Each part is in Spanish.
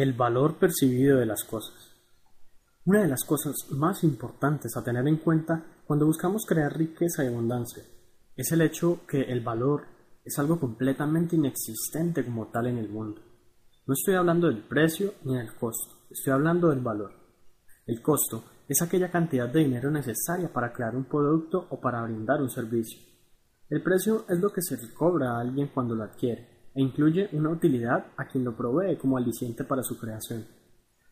El valor percibido de las cosas. Una de las cosas más importantes a tener en cuenta cuando buscamos crear riqueza y abundancia es el hecho que el valor es algo completamente inexistente como tal en el mundo. No estoy hablando del precio ni del costo, estoy hablando del valor. El costo es aquella cantidad de dinero necesaria para crear un producto o para brindar un servicio. El precio es lo que se cobra a alguien cuando lo adquiere e incluye una utilidad a quien lo provee como aliciente para su creación.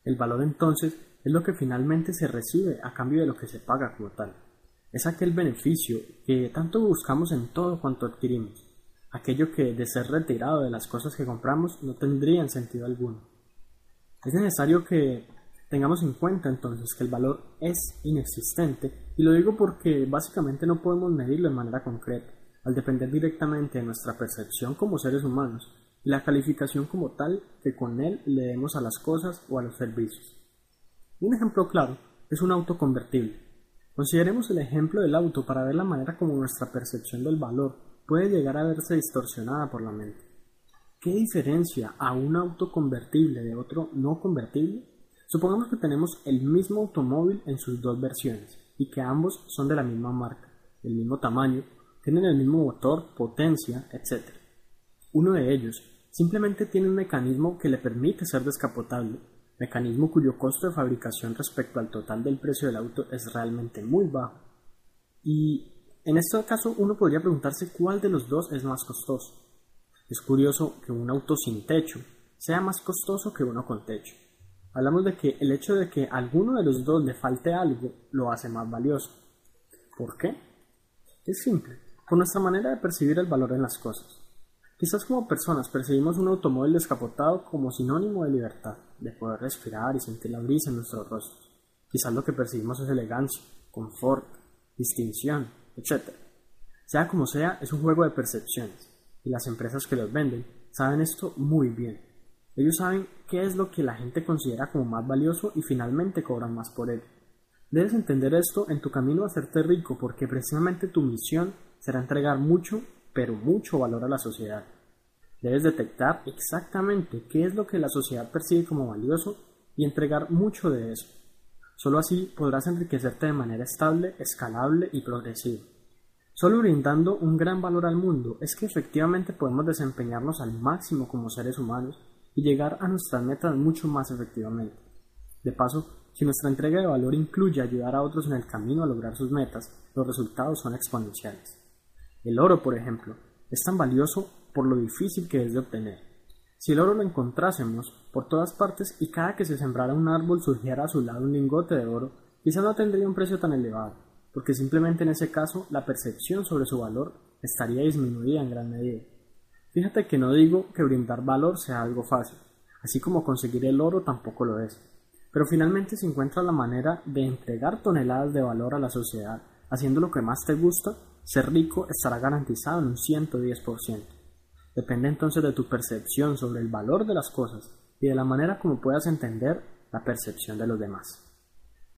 El valor entonces es lo que finalmente se recibe a cambio de lo que se paga como tal. Es aquel beneficio que tanto buscamos en todo cuanto adquirimos, aquello que de ser retirado de las cosas que compramos no tendría sentido alguno. Es necesario que tengamos en cuenta entonces que el valor es inexistente y lo digo porque básicamente no podemos medirlo de manera concreta al depender directamente de nuestra percepción como seres humanos la calificación como tal que con él le demos a las cosas o a los servicios. Un ejemplo claro es un auto convertible. Consideremos el ejemplo del auto para ver la manera como nuestra percepción del valor puede llegar a verse distorsionada por la mente. ¿Qué diferencia a un auto convertible de otro no convertible? Supongamos que tenemos el mismo automóvil en sus dos versiones y que ambos son de la misma marca, el mismo tamaño tienen el mismo motor, potencia, etc. Uno de ellos simplemente tiene un mecanismo que le permite ser descapotable, mecanismo cuyo costo de fabricación respecto al total del precio del auto es realmente muy bajo. Y en este caso uno podría preguntarse cuál de los dos es más costoso. Es curioso que un auto sin techo sea más costoso que uno con techo. Hablamos de que el hecho de que a alguno de los dos le falte algo lo hace más valioso. ¿Por qué? Es simple con nuestra manera de percibir el valor en las cosas. Quizás como personas percibimos un automóvil descapotado como sinónimo de libertad, de poder respirar y sentir la brisa en nuestros rostros. Quizás lo que percibimos es elegancia, confort, distinción, etc. Sea como sea, es un juego de percepciones, y las empresas que los venden saben esto muy bien. Ellos saben qué es lo que la gente considera como más valioso y finalmente cobran más por él. Debes entender esto en tu camino a hacerte rico porque precisamente tu misión será entregar mucho, pero mucho valor a la sociedad. Debes detectar exactamente qué es lo que la sociedad percibe como valioso y entregar mucho de eso. Solo así podrás enriquecerte de manera estable, escalable y progresiva. Solo brindando un gran valor al mundo es que efectivamente podemos desempeñarnos al máximo como seres humanos y llegar a nuestras metas mucho más efectivamente. De paso, si nuestra entrega de valor incluye ayudar a otros en el camino a lograr sus metas, los resultados son exponenciales. El oro, por ejemplo, es tan valioso por lo difícil que es de obtener. Si el oro lo encontrásemos por todas partes y cada que se sembrara un árbol surgiera a su lado un lingote de oro, quizá no tendría un precio tan elevado, porque simplemente en ese caso la percepción sobre su valor estaría disminuida en gran medida. Fíjate que no digo que brindar valor sea algo fácil, así como conseguir el oro tampoco lo es, pero finalmente se encuentra la manera de entregar toneladas de valor a la sociedad haciendo lo que más te gusta ser rico estará garantizado en un 110%. Depende entonces de tu percepción sobre el valor de las cosas y de la manera como puedas entender la percepción de los demás.